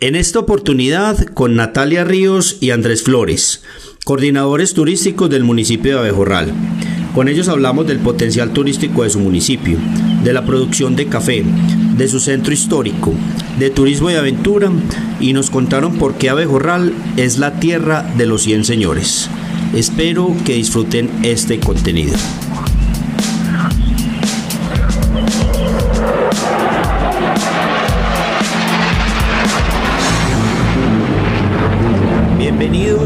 En esta oportunidad con Natalia Ríos y Andrés Flores, coordinadores turísticos del municipio de Abejorral. Con ellos hablamos del potencial turístico de su municipio, de la producción de café, de su centro histórico, de turismo y aventura y nos contaron por qué Abejorral es la tierra de los 100 señores. Espero que disfruten este contenido.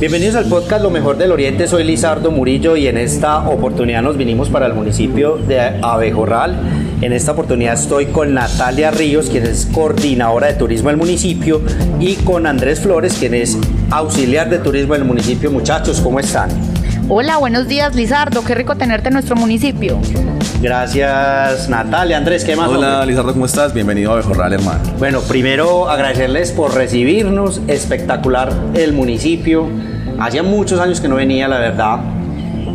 Bienvenidos al podcast Lo Mejor del Oriente, soy Lizardo Murillo y en esta oportunidad nos vinimos para el municipio de Abejorral. En esta oportunidad estoy con Natalia Ríos, quien es coordinadora de turismo del municipio, y con Andrés Flores, quien es auxiliar de turismo del municipio. Muchachos, ¿cómo están? Hola, buenos días Lizardo, qué rico tenerte en nuestro municipio. Gracias Natalia, Andrés, ¿qué más? Hola Lizardo, ¿cómo estás? Bienvenido a Bejorral, hermano. Bueno, primero agradecerles por recibirnos, espectacular el municipio. Hacía muchos años que no venía, la verdad.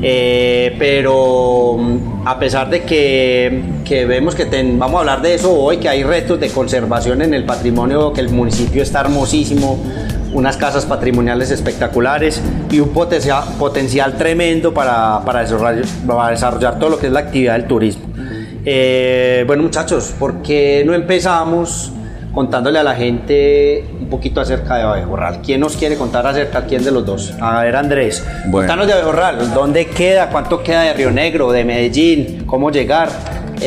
Eh, pero mm, a pesar de que, que vemos que vamos a hablar de eso hoy, que hay retos de conservación en el patrimonio, que el municipio está hermosísimo, unas casas patrimoniales espectaculares y un potencial, potencial tremendo para, para, desarrollar, para, desarrollar, todo lo que es la actividad del turismo. Eh, bueno muchachos, ¿por qué no empezamos contándole a la gente un poquito acerca de Abejorral? ¿Quién nos quiere contar acerca de quién de los dos? A ver Andrés, bueno. contanos de Abejorral, ¿dónde queda? ¿Cuánto queda de Río Negro, de Medellín? ¿Cómo llegar?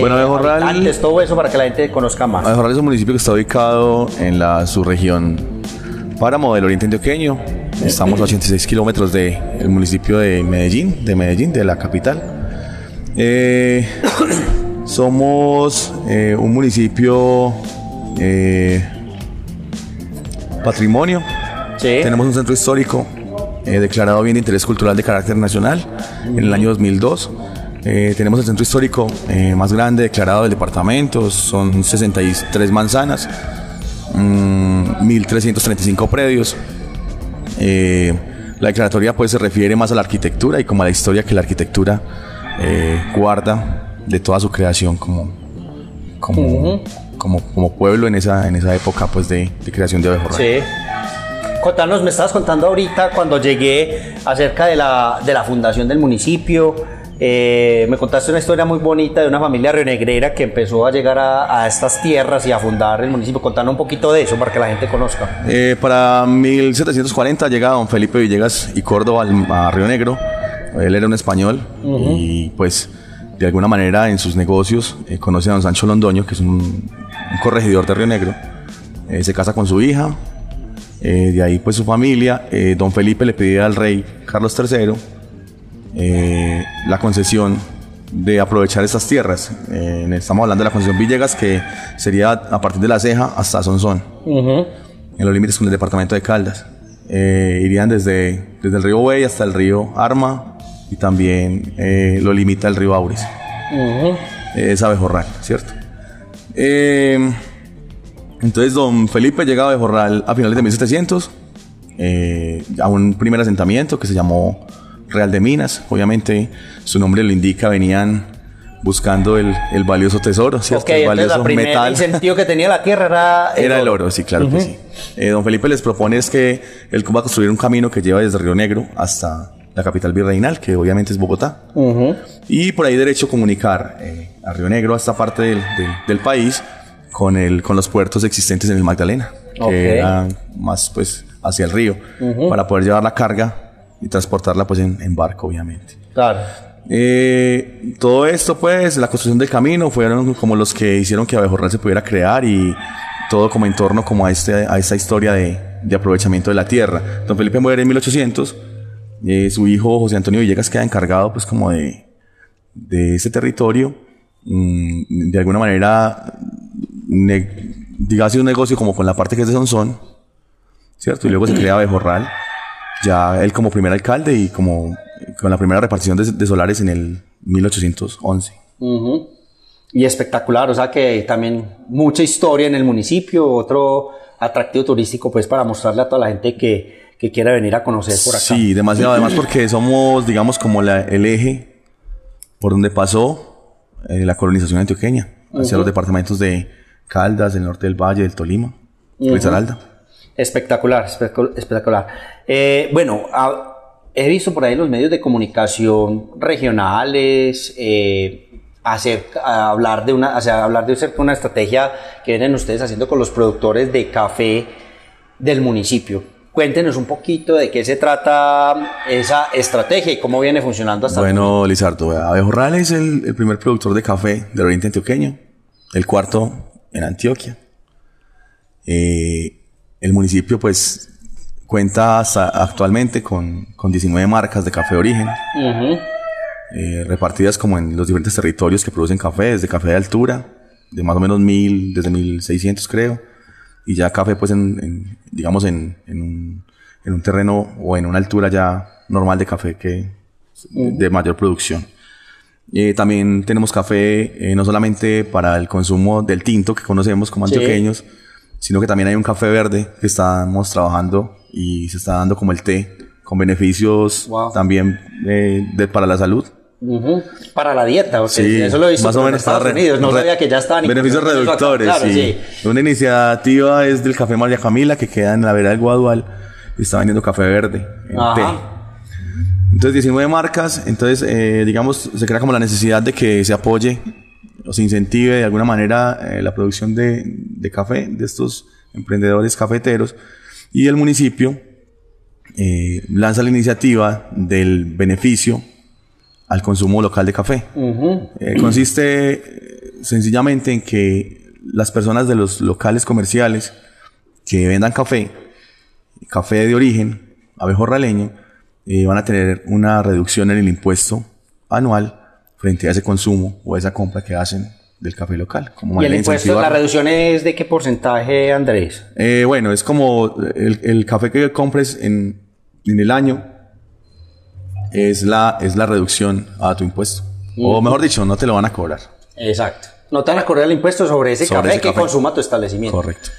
Bueno, Abejorral... Antes, todo eso para que la gente conozca más. Abejorral es un municipio que está ubicado en la subregión Páramo del Oriente Antioqueño. Estamos a 86 kilómetros del municipio de Medellín, de Medellín, de la capital. Eh, somos eh, un municipio eh, patrimonio. Tenemos un centro histórico declarado bien de interés cultural de carácter nacional en el año 2002. tenemos el centro histórico más grande declarado del departamento, son 63 manzanas. 1.335 mm, predios. Eh, la declaratoria pues se refiere más a la arquitectura y como a la historia que la arquitectura eh, guarda de toda su creación como, como, como, pueblo en esa, en esa época pues de, creación de Abejorral. Sí. Contanos, me estabas contando ahorita cuando llegué acerca de la, de la fundación del municipio, eh, me contaste una historia muy bonita de una familia rionegrera que empezó a llegar a, estas tierras y a fundar el municipio. Contanos un poquito de eso para que la gente conozca. Eh, para 1740 llega don Felipe Villegas y Córdoba a Río Negro. Él era un español y pues de alguna manera en sus negocios eh, conoce a don Sancho Londoño, que es un, corregidor de Río Negro. se casa con su hija. de ahí pues su familia. don Felipe le pide al rey Carlos III eh, la concesión de aprovechar estas tierras. Eh, estamos hablando de la concesión Villegas, que sería a partir de la ceja hasta Sonsón, en los límites con el departamento de Caldas. Eh, irían desde, desde el río Buey hasta el río Arma y también lo limita el río Auris. es Abejorral, ¿cierto? entonces, don Felipe llega a Abejorral a finales de 1700 a un primer asentamiento que se llamó Real de Minas. Obviamente su nombre lo indica, venían buscando el, valioso tesoro, ¿cierto? el valioso metal. El sentido que tenía la tierra era el, era el oro. sí, claro que sí. Eh, don Felipe les propone es que él va a construir un camino que lleva desde Río Negro hasta la capital virreinal, que obviamente es Bogotá. Y por ahí derecho comunicar eh, a Río Negro, a esta parte del, país, con, el, con los puertos existentes en el Magdalena, que eran más pues hacia el río, para poder llevar la carga y transportarla pues en, barco, obviamente. Claro. Eh, todo esto, pues, la construcción del camino fueron como los que hicieron que Abejorral se pudiera crear y todo como en torno como a, este, a esta historia de, de aprovechamiento de la tierra. Don Felipe muere en 1800, eh, su hijo José Antonio Villegas queda encargado pues como de, de ese territorio, mm, de alguna manera, digamos, un negocio como con la parte que es de Sonsón, ¿cierto? Y luego se crea Abejorral, ya él como primer alcalde y como con la primera repartición de, de solares en el 1811. Ujú. Y espectacular, o sea que también mucha historia en el municipio, otro atractivo turístico pues para mostrarle a toda la gente que, que quiera venir a conocer por acá. Sí, demasiado. Además porque somos, digamos, como la- el eje por donde pasó eh, la colonización antioqueña hacia los departamentos de Caldas, del norte del Valle, del Tolima, Risaralda. Espectacular, espectacular. Eh, bueno, a- he visto por ahí en los medios de comunicación regionales eh, hacer, hablar de una, o sea, hablar de acerca de una estrategia que vienen ustedes haciendo con los productores de café del municipio. Cuéntenos un poquito de qué se trata esa estrategia y cómo viene funcionando hasta el Bueno, Lizardo, Abejorral es el, el primer productor de café del oriente antioqueño, el cuarto en Antioquia. Eh, el municipio, pues, cuenta hasta actualmente con, con 19 marcas de café de origen, Ujú. eh, repartidas como en los diferentes territorios que producen café, desde café de altura, de más o menos 1000, desde 1600 creo, y ya café, pues, en, en, digamos, en, en, un, en un terreno o en una altura ya normal de café que de mayor producción. Eh, también tenemos café eh, no solamente para el consumo del tinto que conocemos como Sí. Sino que también hay un café verde que estamos trabajando y se está dando como el té, con beneficios Wow. también eh, de- para la salud. Para la dieta, porque Sí, eso lo he visto más o pero en menos Estados re- Unidos, no re- sabía que ya estaban Beneficios reductores, Claro, sí. Una iniciativa es del Café María Camila que queda en la vera del Guadual y está vendiendo café verde en té. Entonces 19 marcas, entonces eh, digamos se crea como la necesidad de que se apoye o se incentive de alguna manera eh, la producción de, de café de estos emprendedores cafeteros y el municipio eh, lanza la iniciativa del beneficio al consumo local de café. Eh, consiste sencillamente en que las personas de los locales comerciales que vendan café, café de origen abejorraleño, eh, van a tener una reducción en el impuesto anual frente a ese consumo o esa compra que hacen del café local. Como ¿Y el impuesto, la reducción es de qué porcentaje, Andrés? Eh, bueno, es como el, el café que compres en, en el año es la, es la reducción a tu impuesto. O mejor dicho, no te lo van a cobrar. Exacto. No te van a cobrar el impuesto sobre ese Sobre café ese que café. consuma tu establecimiento. Correcto.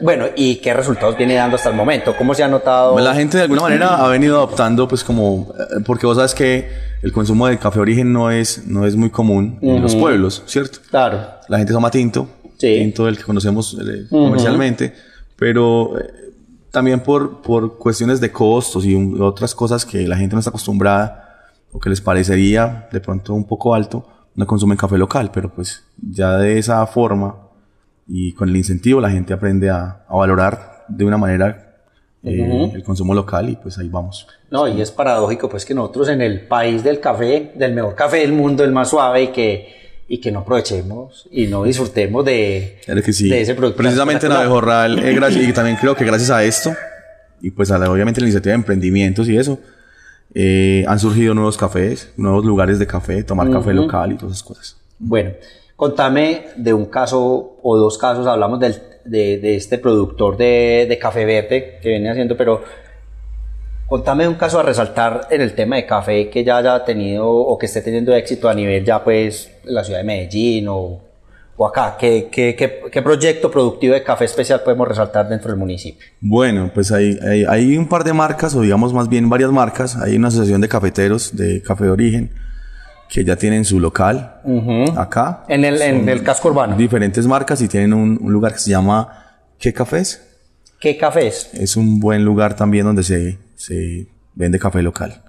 Bueno, ¿y qué resultados viene dando hasta el momento? ¿Cómo se ha notado? La gente de alguna manera ha venido adoptando, pues como, eh, porque vos sabes que el consumo de café origen no es, no es muy común en los pueblos, ¿cierto? Claro. La gente toma tinto, Sí. tinto del que conocemos eh, comercialmente, pero eh, también por, por cuestiones de costos y un- otras cosas que la gente no está acostumbrada o que les parecería de pronto un poco alto, no consumen café local, pero pues ya de esa forma y con el incentivo la gente aprende a, a valorar de una manera eh, el consumo local y pues ahí vamos. No, y es paradójico pues que nosotros en el país del café, del mejor café del mundo, el más suave y que, y que no aprovechemos y no disfrutemos de, Claro que sí. de ese producto. Precisamente en. Abejorral, eh, y también creo que gracias a esto, y pues a la, obviamente la iniciativa de emprendimientos y eso, eh, han surgido nuevos cafés, nuevos lugares de café, tomar café local y todas esas cosas. Bueno, contame de un caso o dos casos, hablamos del- de, de este productor de, de café verde que viene haciendo, pero contame un caso a resaltar en el tema de café que ya haya tenido o que esté teniendo éxito a nivel ya pues la ciudad de Medellín o, o acá. ¿Qué, qué, qué, qué proyecto productivo de café especial podemos resaltar dentro del municipio? Bueno, pues hay, hay, hay un par de marcas, o digamos más bien varias marcas. Hay una asociación de cafeteros de café de origen que ya tienen su local acá. En el, en el casco urbano. Diferentes marcas y tienen un, un lugar que se llama ¿Qué Cafés? ¿Qué cafés? es un buen lugar también donde se, se vende café local.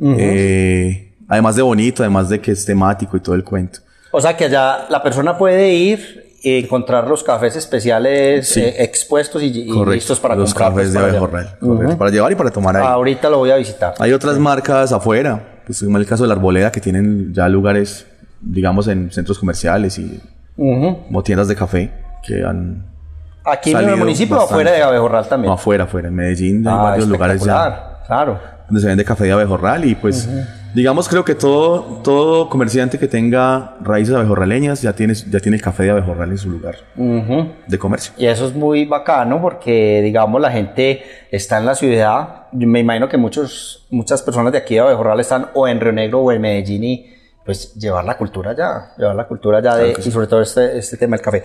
Eh, además de bonito, además de que es temático y todo el cuento. O sea que allá la persona puede ir y encontrar los cafés especiales Sí. eh, expuestos y, y listos para Los comprar. cafés pues, de para Abejorral. Para llevar y para tomar ahí. Ahorita lo voy a visitar. Hay otras marcas afuera, pues como el caso de la Arboleda, que tienen ya lugares, digamos, en centros comerciales y como tiendas de café que han... Aquí en el municipio o afuera de Abejorral también. No, afuera, afuera. En Medellín Ah, varios lugares ya Claro. Donde se vende café de abejorral y pues Digamos, creo que todo, todo comerciante que tenga raíces abejorraleñas ya tiene, ya tiene el café de abejorral en su lugar de comercio. Y eso es muy bacano porque, digamos, la gente está en la ciudad. Yo me imagino que muchos, muchas personas de aquí de Abejorral están o en Río Negro o en Medellín y pues llevar la cultura allá, llevar la cultura allá de, y sobre todo este, este tema del café.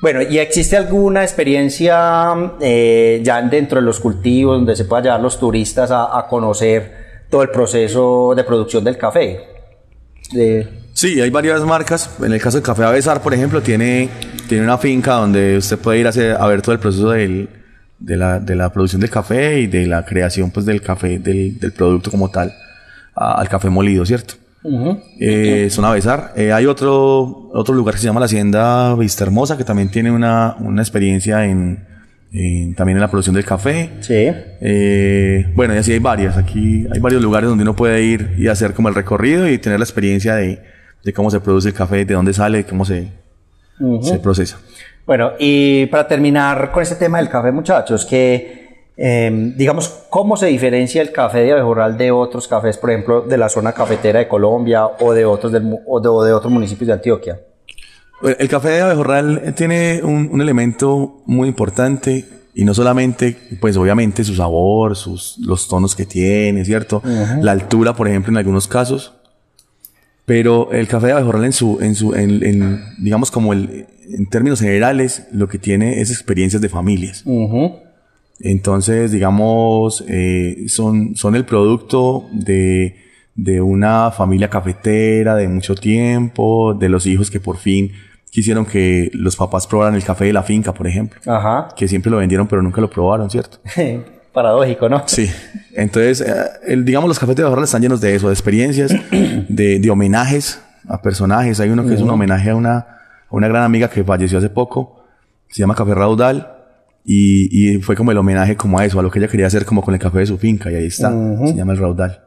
Bueno, ¿y existe alguna experiencia eh, ya dentro de los cultivos donde se pueda llevar los turistas a, conocer todo el proceso de producción del café? Sí, hay varias marcas. En el caso del Café Avesar, por ejemplo, tiene, tiene una finca donde usted puede ir a, hacer, ver todo el proceso de, la, de la producción del café y de la creación pues, del café, del, del producto como tal, al café molido, ¿cierto? Eh, son Avesar. Eh, hay otro, otro lugar que se llama la Hacienda Vista Hermosa, que también tiene una, una experiencia en, en- también en la producción del café. Sí. Eh, bueno, y así hay varias. Aquí hay varios lugares donde uno puede ir y hacer como el recorrido y tener la experiencia de, de cómo se produce el café, de dónde sale, cómo se, se procesa. Bueno, y para terminar con este tema del café, muchachos, que eh, digamos, ¿cómo se diferencia el café de Abejorral de otros cafés, por ejemplo, de la zona cafetera de Colombia o de otros, del o de, o de otros municipios de Antioquia? El café de abejorral eh, tiene un, un elemento muy importante y no solamente, pues obviamente su sabor, sus, los tonos que tiene, ¿cierto? La altura, por ejemplo, en algunos casos. Pero el café de abejorral en su, en su, en, en, digamos como el, en términos generales, lo que tiene es experiencias de familias. Entonces, digamos, eh, son, son el producto de, de una familia cafetera de mucho tiempo, de los hijos que por fin quisieron que los papás probaran el café de la finca, por ejemplo. Ajá. Que siempre lo vendieron, pero nunca lo probaron, ¿cierto? Paradójico, ¿no? Sí. Entonces, eh, el- digamos, los cafés de Bajorral están llenos de eso, de experiencias, de, de homenajes a personajes. Hay uno que es un homenaje a una, a una gran amiga que falleció hace poco, se llama Café Raudal, y, y fue como el homenaje como a eso, a lo que ella quería hacer como con el café de su finca, y ahí está, se llama el Raudal.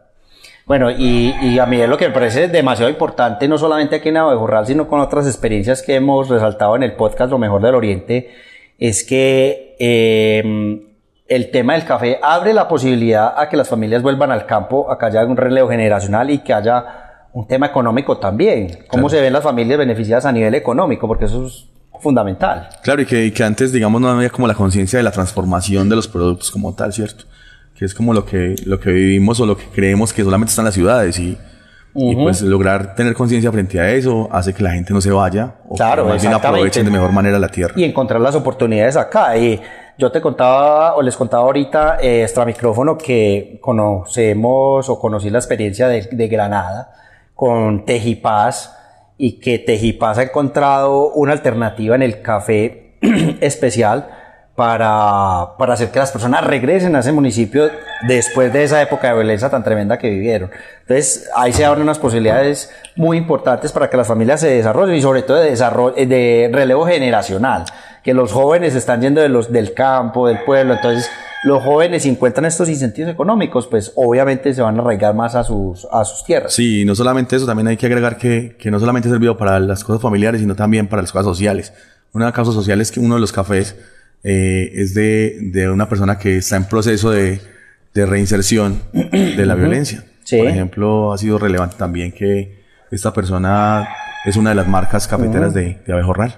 Bueno, y, y a mí es lo que me parece demasiado importante, no solamente aquí en Abejorral, sino con otras experiencias que hemos resaltado en el podcast Lo Mejor del Oriente, es que eh, el tema del café abre la posibilidad a que las familias vuelvan al campo, a que haya un relevo generacional y que haya un tema económico también. ¿Cómo se ven las familias beneficiadas a nivel económico? Porque eso es fundamental. Claro, y que, y que antes, digamos, no había como la conciencia de la transformación de los productos como tal, ¿cierto? Que es como lo que, lo que vivimos o lo que creemos que solamente está en las ciudades y, y pues lograr tener conciencia frente a eso hace que la gente no se vaya o Claro, que más bien aprovechen de mejor manera la tierra. y encontrar las oportunidades acá. Y yo te contaba o les contaba ahorita eh, extra micrófono que conocemos o conocí la experiencia de, de Granada con Tejipaz y que Tejipaz ha encontrado una alternativa en el café especial para, para hacer que las personas regresen a ese municipio después de esa época de violencia tan tremenda que vivieron. Entonces, ahí se abren unas posibilidades muy importantes para que las familias se desarrollen y sobre todo de, desarrollo, de relevo generacional, que los jóvenes están yendo de los, del campo, del pueblo, entonces los jóvenes si encuentran estos incentivos económicos, pues obviamente se van a arraigar más a sus, a sus tierras. Sí, y no solamente eso, también hay que agregar que, que no solamente ha servido para las cosas familiares, sino también para las cosas sociales. Una causa social es que uno de los cafés eh, es de, de una persona que está en proceso de, de reinserción de la violencia. Sí. Por ejemplo, ha sido relevante también que esta persona es una de las marcas cafeteras de, de Abejorral.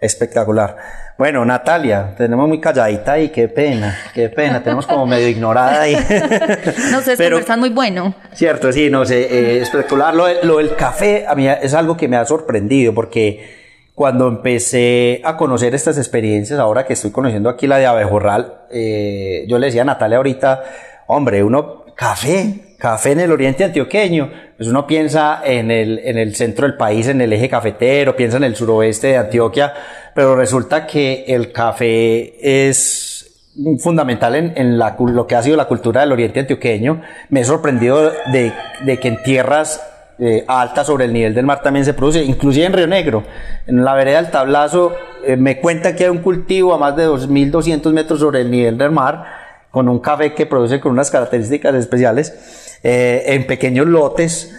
Espectacular. Bueno, Natalia, tenemos muy calladita y qué pena, qué pena, tenemos como medio ignorada ahí. No sé, Pero- conversan muy bueno. Cierto, sí, no sé, eh, espectacular. Lo, lo del café a mí es algo que me ha sorprendido porque cuando empecé a conocer estas experiencias, ahora que estoy conociendo aquí la de Abejorral, eh, yo le decía a Natalia ahorita, hombre, uno, café, café en el oriente antioqueño, pues uno piensa en el, en el centro del país, en el eje cafetero, piensa en el suroeste de Antioquia, pero resulta que el café es fundamental en, en la, lo que ha sido la cultura del oriente antioqueño. Me he sorprendido de, de que en tierras eh, altas sobre el nivel del mar también se produce, inclusive en Río Negro. En la vereda del Tablazo eh, me cuentan que hay un cultivo a más de 2.200 metros sobre el nivel del mar con un café que produce con unas características especiales eh, en pequeños lotes.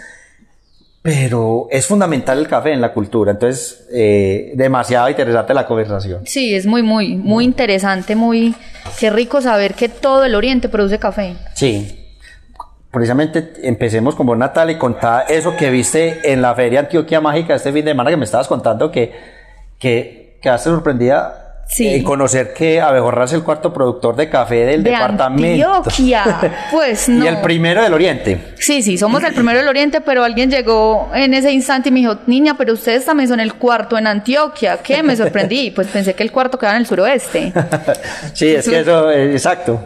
Pero es fundamental el café en la cultura, entonces eh, demasiado interesante la conversación. Sí, es muy, muy, muy interesante, muy... Qué rico saber que todo el oriente produce café. Sí. precisamente empecemos con vos, Natalia, y contá eso que viste en la Feria Antioquia Mágica este fin de semana que me estabas contando que, que quedaste sorprendida Sí. en conocer que Abejorra es el cuarto productor de café del De departamento. Antioquia. Pues no. Y el primero del Oriente. Sí, sí, somos el primero del Oriente, pero alguien llegó en ese instante y me dijo, niña, pero ustedes también son el cuarto en Antioquia. ¿Qué? Me sorprendí. Pues pensé que el cuarto quedaba en el suroeste. sí, es que eso, eh, exacto.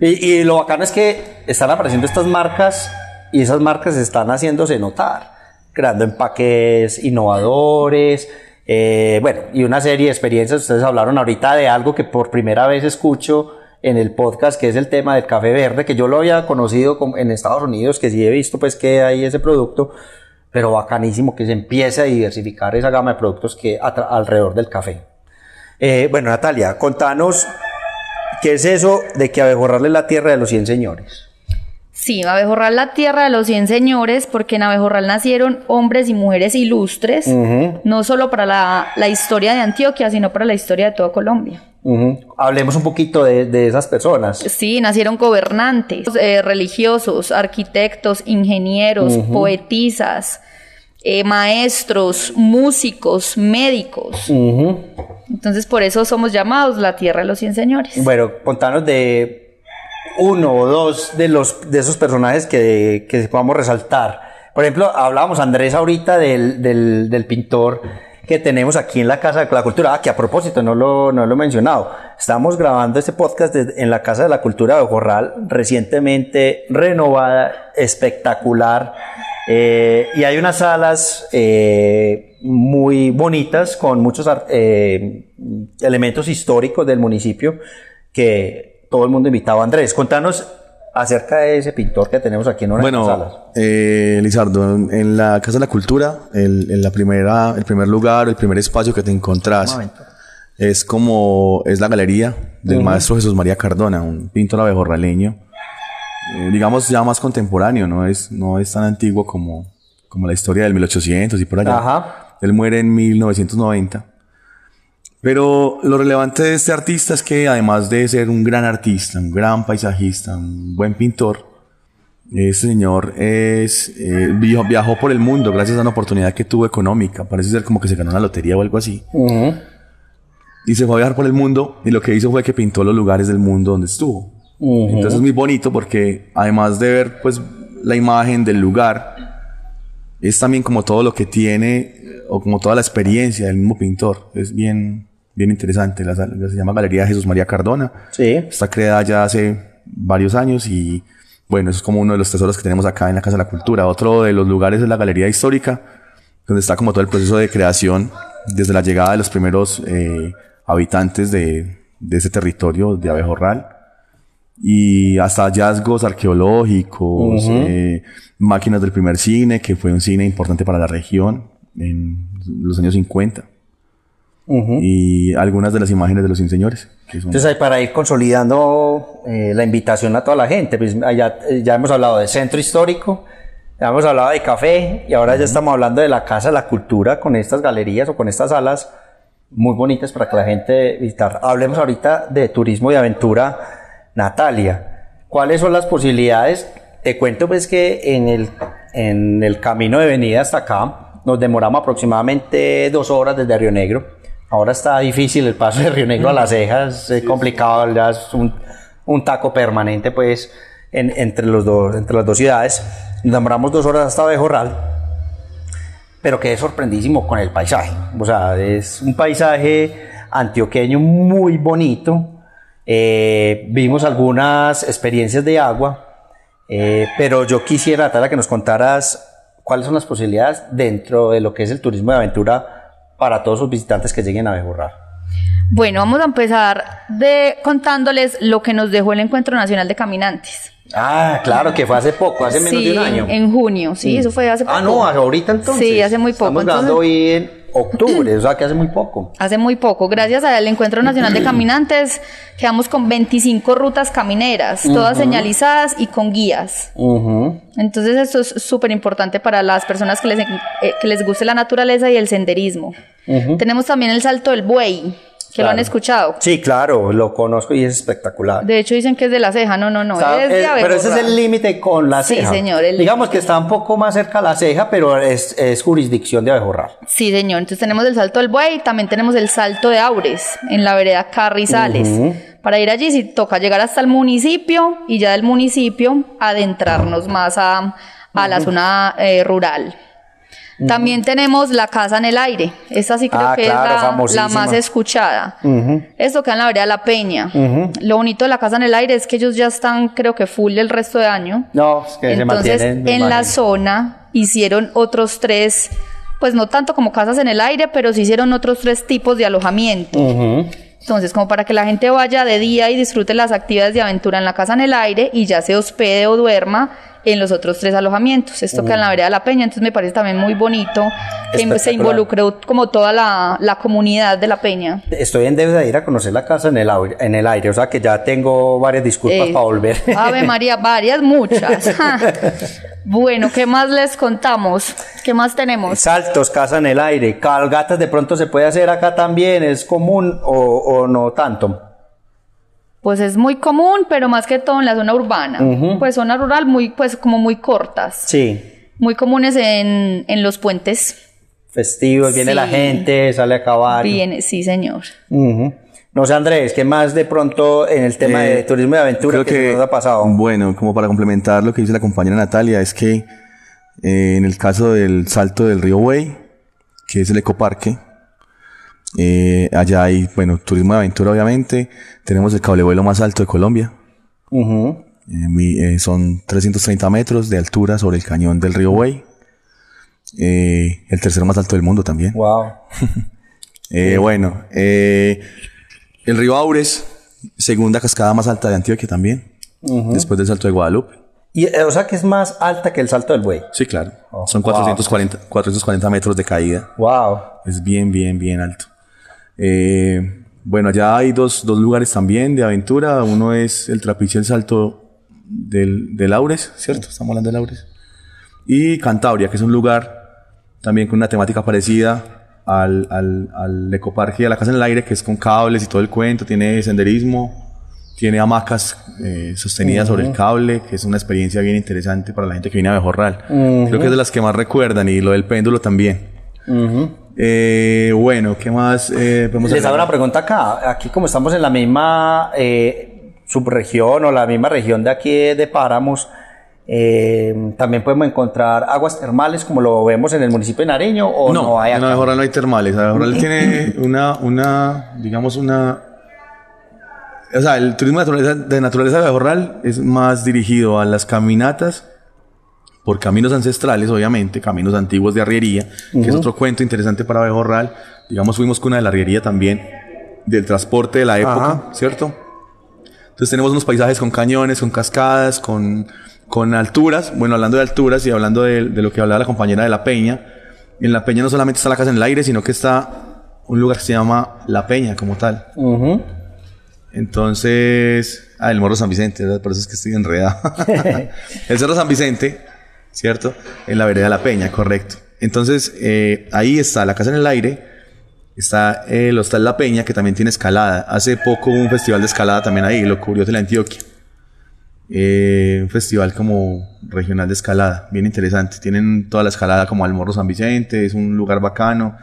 Y, y lo bacano es que están apareciendo estas marcas y esas marcas están haciéndose notar, creando empaques innovadores, eh, bueno, y una serie de experiencias. Ustedes hablaron ahorita de algo que por primera vez escucho en el podcast, que es el tema del café verde, que yo lo había conocido con- en Estados Unidos, que sí he visto pues que hay ese producto, pero bacanísimo que se empiece a diversificar esa gama de productos que alrededor del café. Eh, bueno, Natalia, contanos qué es eso de que abejorrarle la tierra de los 100 señores. Sí, Abejorral la tierra de los 100 señores, porque en Abejorral nacieron hombres y mujeres ilustres, no solo para la, la historia de Antioquia, sino para la historia de toda Colombia. Ujú. Hablemos un poquito de, de esas personas. Sí, nacieron gobernantes, eh, religiosos, arquitectos, ingenieros, poetisas, eh, maestros, músicos, médicos. Entonces, por eso somos llamados la tierra de los 100 señores. Bueno, contanos de uno o dos de los de esos personajes que, que podamos resaltar. Por ejemplo, hablábamos Andrés ahorita del, del, del pintor que tenemos aquí en la Casa de la Cultura. Ah, que a propósito, no lo, no lo he mencionado. Estamos grabando este podcast en la Casa de la Cultura de Jorral, recientemente renovada, espectacular. Eh, y hay unas salas eh, muy bonitas con muchos eh, elementos históricos del municipio que todo el mundo invitaba. Andrés, contanos acerca de ese pintor que tenemos aquí en una de las salas. Bueno, eh, Lizardo, en- en la Casa de la Cultura, el, en la primera, el primer lugar, el primer espacio que te encontrás es como es la galería del maestro Jesús María Cardona, un pintor abejorraleño, eh, digamos ya más contemporáneo, no es, no es tan antiguo como, como la historia del 1800 y por allá. Ajá. Él muere en 1990. Pero lo relevante de este artista es que además de ser un gran artista, un gran paisajista, un buen pintor, este señor es, eh, viajó, por el mundo gracias a una oportunidad que tuvo económica. Parece ser como que se ganó una lotería o algo así. Ujú. Y se fue a viajar por el mundo y lo que hizo fue que pintó los lugares del mundo donde estuvo. Entonces es muy bonito porque además de ver pues la imagen del lugar, es también como todo lo que tiene eh, o como toda la experiencia del mismo pintor. Es bien, bien interesante. La, sal- se llama Galería Jesús María Cardona. Sí. Está creada ya hace varios años y bueno, eso es como uno de los tesoros que tenemos acá en la Casa de la Cultura. Otro de los lugares es la Galería Histórica, donde está como todo el proceso de creación desde la llegada de los primeros eh, habitantes de, de ese territorio de Abejorral y hasta hallazgos arqueológicos, eh, máquinas del primer cine, que fue un cine importante para la región en los años 50 y algunas de las imágenes de los señores. que son- Entonces, ahí para ir consolidando eh, la invitación a toda la gente, pues allá, eh, ya hemos hablado de centro histórico, ya hemos hablado de café y ahora ya estamos hablando de la Casa de la Cultura con estas galerías o con estas salas muy bonitas para que la gente visitar. Hablemos ahorita de turismo y aventura. Natalia, ¿cuáles son las posibilidades? Te cuento pues que en el, en el camino de venida hasta acá nos demoramos aproximadamente dos horas desde Río Negro. Ahora está difícil el paso de Río Negro a las cejas, es complicado, ya es un, un taco permanente pues en- entre, los dos, entre las dos ciudades. Nos demoramos dos horas hasta Bejorral, pero quedé sorprendísimo con el paisaje. O sea, es un paisaje antioqueño muy bonito. Eh, vimos algunas experiencias de agua, eh, pero yo quisiera, Natalia, que nos contaras cuáles son las posibilidades dentro de lo que es el turismo de aventura para todos los visitantes que lleguen a Bejorral. Bueno, vamos a empezar de contándoles lo que nos dejó el Encuentro Nacional de Caminantes. Ah, claro, que fue hace poco, hace menos sí, de un año. en junio, sí, eso fue hace poco. Ah, no, ahorita entonces. Sí, hace muy poco. Estamos Entonces- hoy en octubre, o sea que hace muy poco. Hace muy poco, gracias al Encuentro Nacional de Caminantes, quedamos con 25 rutas camineras, todas señalizadas y con guías. Entonces esto es súper importante para las personas que les, eh, que les guste la naturaleza y el senderismo. Tenemos también el Salto del Buey, que lo han escuchado. Sí, claro, lo conozco y es espectacular. De hecho dicen que es de la ceja, no, no, no, Está- es de eh, pero ese es abejorral. el límite con la Sí, ceja. señor, el Digamos que está un poco más cerca a la ceja, pero es, es jurisdicción de abejorrar. Sí, señor. Entonces tenemos el salto del buey, también tenemos el salto de Aures en la vereda Carrizales. Para ir allí sí toca llegar hasta el municipio y ya del municipio adentrarnos más a, a la zona eh, rural. También tenemos la casa en el aire. Esta sí creo Ah, que claro, es la, más escuchada. Esto queda en la vereda La Peña. Lo bonito de la casa en el aire es que ellos ya están, creo que full el resto de año. No, es que se Entonces, mantienen. en la zona hicieron otros tres, pues no tanto como casas en el aire, pero sí hicieron otros tres tipos de alojamiento. Entonces, como para que la gente vaya de día y disfrute las actividades de aventura en la casa en el aire y ya se hospede o duerma en los otros tres alojamientos. Esto queda en la vereda de la Peña, entonces me parece también muy bonito que se Espectacular. involucró como toda la, la comunidad de la Peña. Estoy en deuda de ir a conocer la casa en el, aire, en el aire, o sea que ya tengo varias disculpas Eh, para volver. Ave María, varias, muchas. Bueno, ¿qué más les contamos? ¿Qué más tenemos? Saltos, casa en el aire, calgatas de pronto se puede hacer acá también, es común o, o no tanto. Pues es muy común, pero más que todo en la zona urbana. Pues zona rural muy, pues como muy cortas. Sí, Muy comunes en, en los puentes. festivos, viene Sí. la gente, sale a acabar. Bien, sí, señor. No sé, Andrés, ¿qué más de pronto en el tema de Eh, turismo y aventura Creo que, nos ha pasado? Bueno, como para complementar lo que dice la compañera Natalia, es que eh, en el caso del salto del río Wey, que es el ecoparque, eh, allá hay, bueno, turismo de aventura obviamente, tenemos el cable vuelo más alto de Colombia, Ujú. eh, mi- eh, son 330 metros de altura sobre el cañón del río Wey, eh, el tercero más alto del mundo también. Wow. Bueno, el río Aures, segunda cascada más alta de Antioquia también, después del salto de Guadalupe. Y, o sea que es más alta que el salto del buey. Sí, claro. Oh, Son wow. 440, 440 metros de caída. Wow. Es bien, bien, bien alto. Eh, bueno, allá hay dos, dos lugares también de aventura. Uno es el trapiche, el salto del, del Aures, ¿cierto? Estamos hablando del Aures. Y Cantabria, que es un lugar también con una temática parecida al, al, al ecoparque y a la casa en el aire, que es con cables y todo el cuento. Tiene senderismo, tiene hamacas eh, sostenidas sobre el cable, que es una experiencia bien interesante para la gente que viene a Bejorral. Creo que es de las que más recuerdan y lo del péndulo también. Eh, bueno, ¿qué más? Eh, podemos Les hago una pregunta acá. Aquí como estamos en la misma eh, subregión o la misma región de aquí de, Páramos, eh, también podemos encontrar aguas termales como lo vemos en el municipio de Nariño o no, No, hay en acá. Abejorral no hay termales. Abejorral tiene una, una, digamos, una... O sea, el turismo de naturaleza de, naturaleza de Abejorral es más dirigido a las caminatas por caminos ancestrales, obviamente, caminos antiguos de arriería, que es otro cuento interesante para Abejorral. Digamos, fuimos con una de la arriería también, del transporte de la época, Ajá. ¿cierto? Entonces tenemos unos paisajes con cañones, con cascadas, con, con alturas. Bueno, hablando de alturas y hablando de, de lo que hablaba la compañera de La Peña, en La Peña no solamente está la casa en el aire, sino que está un lugar que se llama La Peña como tal. Entonces, ah, el Morro San Vicente, ¿verdad? por eso es que estoy enredado. el Cerro San Vicente, ¿cierto? En la vereda de La Peña, correcto. Entonces, eh, ahí está la casa en el aire, está el Hostal La Peña, que también tiene escalada. Hace poco hubo un festival de escalada también ahí, lo cubrió de la Antioquia. Eh, un festival como regional de escalada, bien interesante. Tienen toda la escalada como al Morro San Vicente, es un lugar bacano.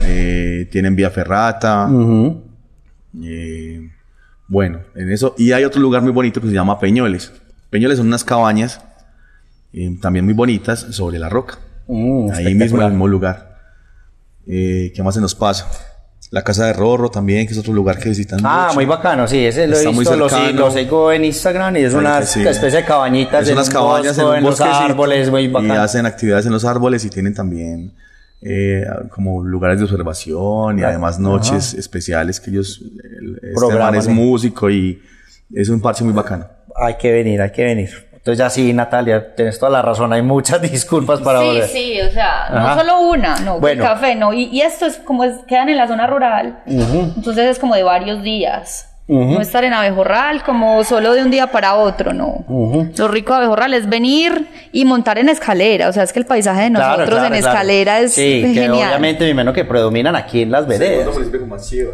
Eh, tienen vía ferrata. Eh, bueno, en eso. Y hay otro lugar muy bonito que se llama Peñoles. Peñoles son unas cabañas eh, también muy bonitas sobre la roca. Mm, Ahí mismo, en el mismo lugar. Eh, ¿Qué más se nos pasa? La casa de Rorro también, que es otro lugar que visitan. Ah, mucho. muy bacano, sí, ese lo he visto, lo lo sigo en Instagram y es una sí. especie de cabañitas Es en unas un cabañas bosco, en, en los árboles, muy Y bacano. hacen actividades en los árboles y tienen también eh, como lugares de observación y además noches especiales que ellos... el- Este man es músico y es un parche muy bacano. Hay que venir, hay que venir. Entonces ya sí, Natalia, tienes toda la razón, hay muchas disculpas para sí, volver. sí, o sea, Ajá. no solo una, no, Bueno. el café, no. Y, y esto es como es, quedan en la zona rural, entonces es como de varios días. No estar en Abejorral como solo de un día para otro, no. Lo rico de Abejorral es venir y montar en escalera. O sea, es que el paisaje de nosotros claro, en claro. escalera es sí, que obviamente mi menos que predominan aquí en las veredas.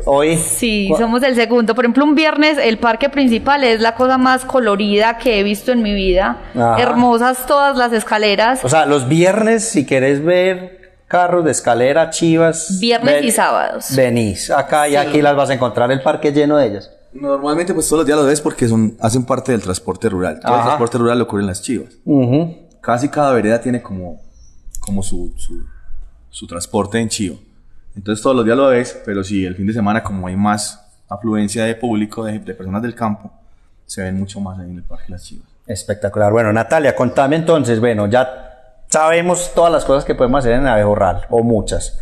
Hoy Sí, cua- somos el segundo. Por ejemplo, un viernes el parque principal es la cosa más colorida que he visto en mi vida. Ajá. Hermosas todas las escaleras. O sea, los viernes, si querés ver carros de escalera, chivas. Viernes y sábados. Venís acá y Sí. aquí las vas a encontrar el parque lleno de ellas. Normalmente pues todos los días lo ves porque son, hacen parte del transporte rural. Todo el Ajá. transporte rural lo cubren las chivas. Casi cada vereda tiene como, como su, su, su transporte en chivo. Entonces todos los días lo ves, pero sí, el fin de semana como hay más afluencia de público, de, de personas del campo, se ven mucho más ahí en el Parque Las Chivas. Espectacular. Bueno, Natalia, contame entonces, bueno, ya sabemos todas las cosas que podemos hacer en Abejorral, o muchas.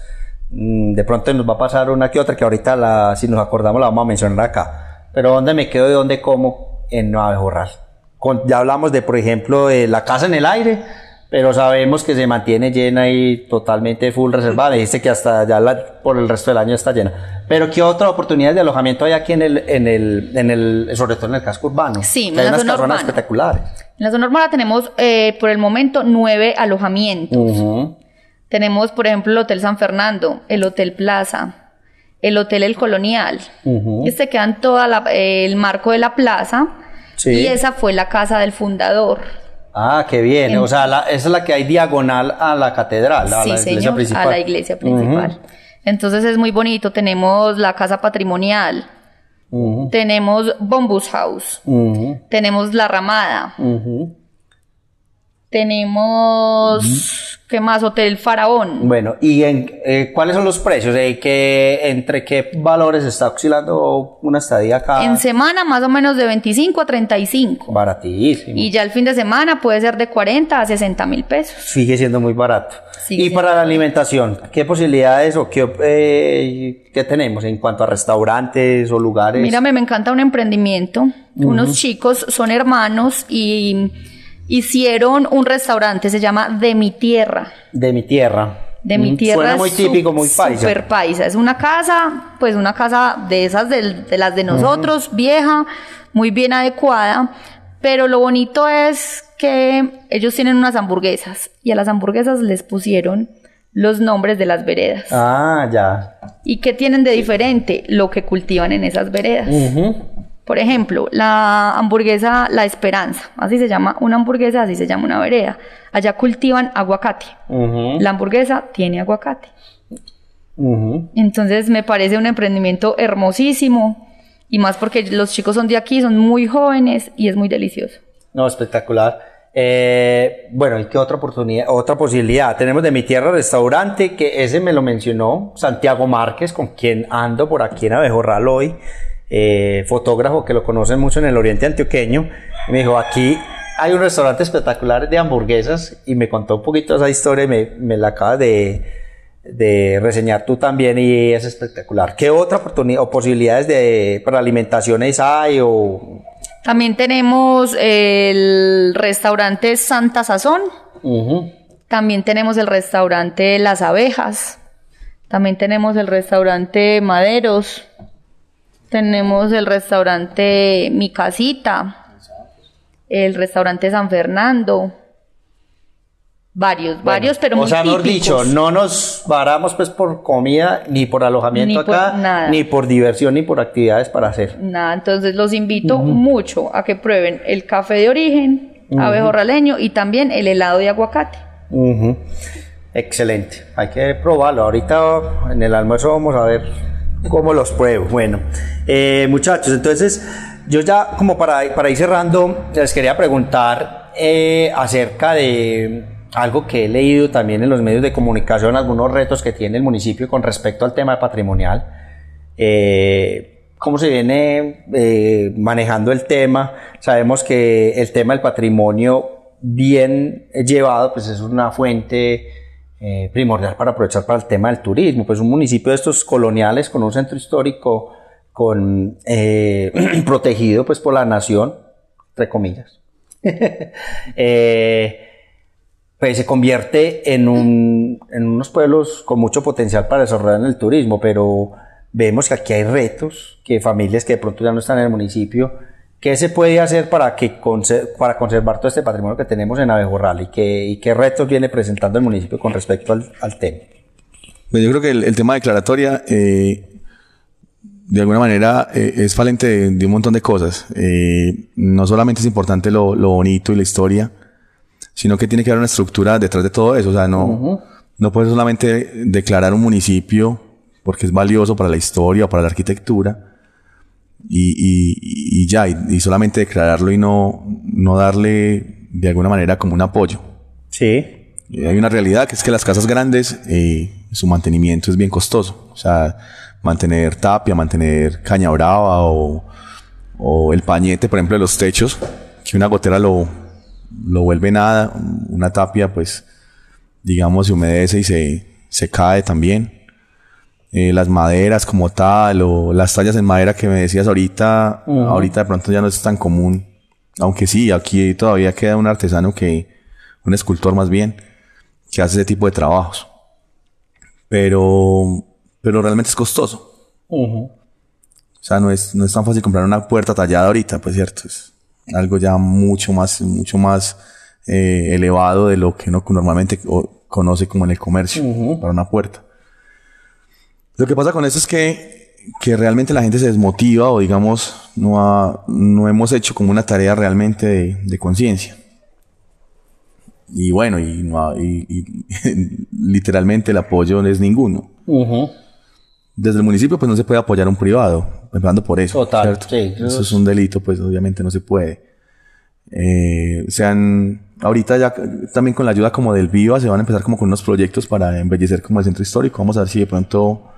Mm, De pronto nos va a pasar una que otra que ahorita, la, si nos acordamos, la vamos a mencionar acá. Pero ¿dónde me quedo y dónde como en Abejorral? Con- ya hablamos de, por ejemplo, de la casa en el aire, pero sabemos que se mantiene llena y totalmente full reservada. Me dijiste que hasta ya la- por el resto del año está llena. Pero ¿qué otra oportunidad de alojamiento hay aquí en el, en el, en el, sobre todo en el casco urbano? Sí, hay en la unas zona urbana. espectaculares. En la zona urbana tenemos eh, por el momento nueve alojamientos. Ujú. Tenemos, por ejemplo, el Hotel San Fernando, el Hotel Plaza, el Hotel El Colonial. Este queda en todo el marco de la plaza. Sí. Y esa fue la casa del fundador. Ah, qué bien. En- O sea, la- esa es la que hay diagonal a la catedral, a sí, la iglesia señor, principal. a la iglesia principal. Entonces es muy bonito. Tenemos la casa patrimonial. Tenemos Bombus House. Tenemos La Ramada. Tenemos, ¿qué más? Hotel Faraón. Bueno, ¿y en, eh, cuáles son los precios? Eh, ¿qué- ¿Entre qué valores está oscilando una estadía acá? En semana más o menos de 25 a 35. Baratísimo. Y ya el fin de semana puede ser de 40 a 60 mil pesos. Sigue siendo muy barato. Sigue y para la alimentación, ¿qué posibilidades o qué, eh, qué tenemos en cuanto a restaurantes o lugares? Mírame, me encanta un emprendimiento. Unos chicos son hermanos y hicieron un restaurante, se llama De mi Tierra. De mi tierra. De mi Mm, tierra. Suena muy típico, muy paisa. Super paisa. Es una casa, pues una casa de esas de, las de nosotros, vieja, muy bien adecuada. Pero lo bonito es que ellos tienen unas hamburguesas y a las hamburguesas les pusieron los nombres de las veredas. Ah, ya. ¿Y qué tienen de diferente? Lo que cultivan en esas veredas. Ujú. Por ejemplo, la hamburguesa La Esperanza, así se llama una hamburguesa, así se llama una vereda. Allá cultivan aguacate. La hamburguesa tiene aguacate. Ujú. Entonces me parece un emprendimiento hermosísimo y más porque los chicos son de aquí, son muy jóvenes y es muy delicioso. No, espectacular. Eh, bueno, ¿y qué otra oportunidad, otra posibilidad? Tenemos de mi tierra restaurante, que ese me lo mencionó Santiago Márquez, con quien ando por aquí en Abejorral hoy, eh, fotógrafo que lo conocen mucho en el oriente antioqueño. Y me dijo, aquí hay un restaurante espectacular de hamburguesas y me contó un poquito esa historia y me, me la acabas de, de reseñar tú también y es espectacular. ¿Qué otra oportunidad o posibilidades de, para alimentaciones hay o También tenemos el restaurante Santa Sazón, también tenemos el restaurante Las Abejas, también tenemos el restaurante Maderos, tenemos el restaurante Mi Casita, el restaurante San Fernando, varios, varios, pero o muy sea, mejor dicho, no nos varamos pues por comida, ni por alojamiento Ni por acá, nada. ni por diversión, ni por actividades para hacer. Nada, entonces los invito mucho a que prueben el café de origen, abejorraleño y también el helado de aguacate. Excelente, hay que probarlo. Ahorita en el almuerzo vamos a ver cómo los pruebo. Bueno, eh, muchachos, entonces yo ya como para, para ir cerrando, les quería preguntar eh, acerca de algo que he leído también en los medios de comunicación, algunos retos que tiene el municipio con respecto al tema patrimonial. Eh, ¿Cómo se viene eh, manejando el tema? Sabemos que el tema del patrimonio bien llevado pues es una fuente eh, primordial para aprovechar para el tema del turismo. Pues un municipio de estos coloniales con un centro histórico con, eh, protegido pues por la nación, entre comillas. Eh, pues se convierte en, un, en unos pueblos con mucho potencial para desarrollar el turismo, pero vemos que aquí hay retos, que familias que de pronto ya no están en el municipio, ¿qué se puede hacer para, que para conservar todo este patrimonio que tenemos en Abejorral y qué, y qué retos viene presentando el municipio con respecto al, al tema? Pues yo creo que el, tema declaratoria, eh, de alguna manera, eh, es falente de, un montón de cosas. Eh, no solamente es importante lo, lo, bonito y la historia, sino que tiene que haber una estructura detrás de todo eso. O sea, no, no puedes solamente declarar un municipio porque es valioso para la historia o para la arquitectura y, y, y ya, y, solamente declararlo y no, no darle de alguna manera como un apoyo. Sí. hay una realidad que es que las casas grandes, eh, su mantenimiento es bien costoso. O sea, mantener tapia, mantener caña brava o, o el pañete, por ejemplo, de los techos, que una gotera lo, lo vuelve nada, una tapia pues digamos se humedece y se, se cae también. Eh, las maderas como tal o las tallas en madera que me decías ahorita, ahorita de pronto ya no es tan común. Aunque sí, aquí todavía queda un artesano que, un escultor más bien, que hace ese tipo de trabajos. Pero, pero realmente es costoso. O sea, no es, no es tan fácil comprar una puerta tallada ahorita, pues cierto. Es algo ya mucho más, mucho más eh, elevado de lo que uno normalmente conoce como en el comercio, para una puerta. Lo que pasa con eso es que, que realmente la gente se desmotiva o digamos no, no hemos hecho como una tarea realmente de, de conciencia. Y bueno, y, no, y, literalmente el apoyo no es ninguno. Desde el municipio pues no se puede apoyar a un privado, empezando por eso. Total, Eso es un delito, pues obviamente no se puede. Eh, sean, ahorita ya también con la ayuda como del Viva se van a empezar como con unos proyectos para embellecer como el centro histórico. Vamos a ver si de pronto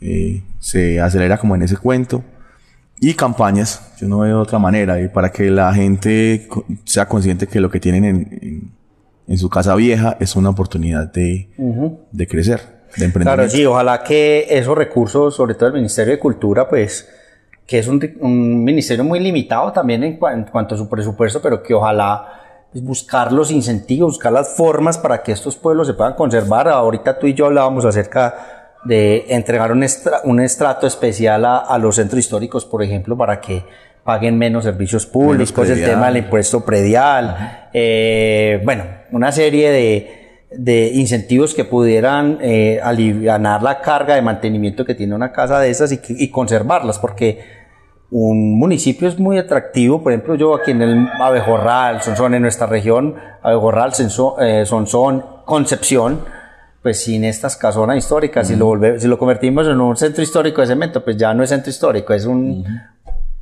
eh, se acelera como en ese cuento. Y campañas, yo no veo otra manera, y para que la gente sea consciente que lo que tienen en, en, su casa vieja es una oportunidad de, de crecer, de emprender. Claro, sí, ojalá que esos recursos, sobre todo el Ministerio de Cultura, pues, que es un, un ministerio muy limitado también en, en, cuanto a su presupuesto, pero que ojalá pues, buscar los incentivos, buscar las formas para que estos pueblos se puedan conservar. Ahorita tú y yo hablábamos acerca de entregar un, un estrato especial a, a, los centros históricos, por ejemplo, para que paguen menos servicios públicos, el tema del impuesto predial, eh, bueno, una serie de, de incentivos que pudieran eh, aliviar la carga de mantenimiento que tiene una casa de esas y, y, conservarlas, porque un municipio es muy atractivo, por ejemplo, yo aquí en el Abejorral, Sonsón, en nuestra región, Abejorral, eh, Sonsón, Concepción, pues sin estas casonas históricas, si, lo volve, si lo convertimos en un centro histórico de cemento, pues ya no es centro histórico, es un,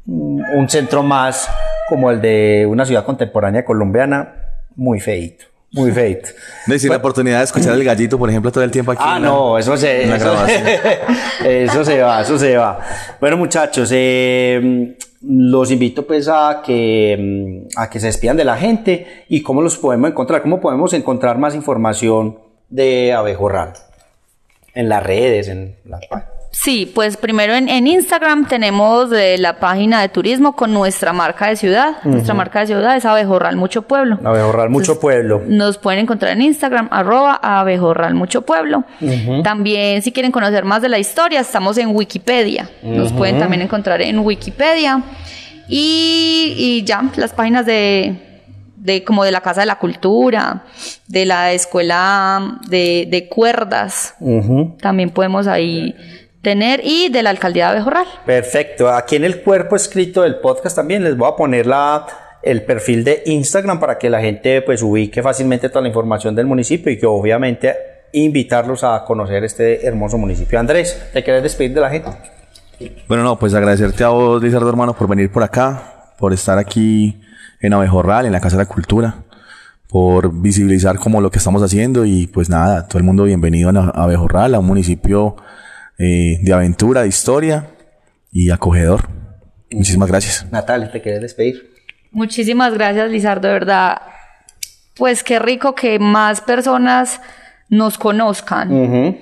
un, centro más como el de una ciudad contemporánea colombiana, muy feito. Muy feito. No, y la oportunidad de escuchar el gallito, por ejemplo, todo el tiempo aquí. Ah, no, eso se, eso, eso, se va, eso se va. Bueno, muchachos, eh, los invito pues a que, a que se despidan de la gente y cómo los podemos encontrar, cómo podemos encontrar más información de Abejorral? En las redes, en la Sí, pues primero en, Instagram tenemos la página de turismo con nuestra marca de ciudad. Nuestra marca de ciudad es Abejorral Mucho Pueblo. Abejorral Mucho Pueblo. Nos pueden encontrar en Instagram, arroba Abejorral Mucho Pueblo. También si quieren conocer más de la historia, estamos en Wikipedia. Nos pueden también encontrar en Wikipedia. Y, y ya, las páginas de, de como de la Casa de la Cultura, de la Escuela de, Cuerdas, también podemos ahí tener, y de la Alcaldía de Abejorral. Perfecto, aquí en el cuerpo escrito del podcast también les voy a poner la, el perfil de Instagram para que la gente pues ubique fácilmente toda la información del municipio y que obviamente invitarlos a conocer este hermoso municipio. Andrés, ¿te quieres despedir de la gente? Bueno, no, pues agradecerte a vos, Lizardo, hermano, por venir por acá, por estar aquí en Abejorral, en la Casa de la Cultura, por visibilizar como lo que estamos haciendo y pues nada, todo el mundo bienvenido a Abejorral, a un municipio eh, de aventura, de historia y acogedor. Muchísimas gracias. Natalia, ¿te quieres despedir? Muchísimas gracias, Lizardo, de verdad. Pues qué rico que más personas nos conozcan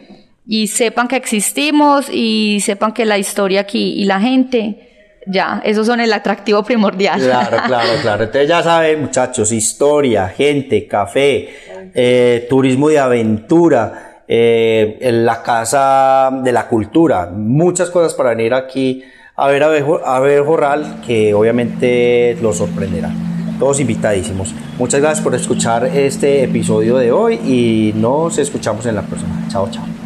y sepan que existimos y sepan que la historia aquí y la gente ya, esos son el atractivo primordial. Claro, claro, claro. Entonces ya saben, muchachos, historia, gente, café, eh, turismo de aventura eh, en la Casa de la Cultura. Muchas cosas para venir aquí a ver a ver Jorral, que obviamente los sorprenderá. Todos invitadísimos. Muchas gracias por escuchar este episodio de hoy y nos escuchamos en la próxima. Chao, chao.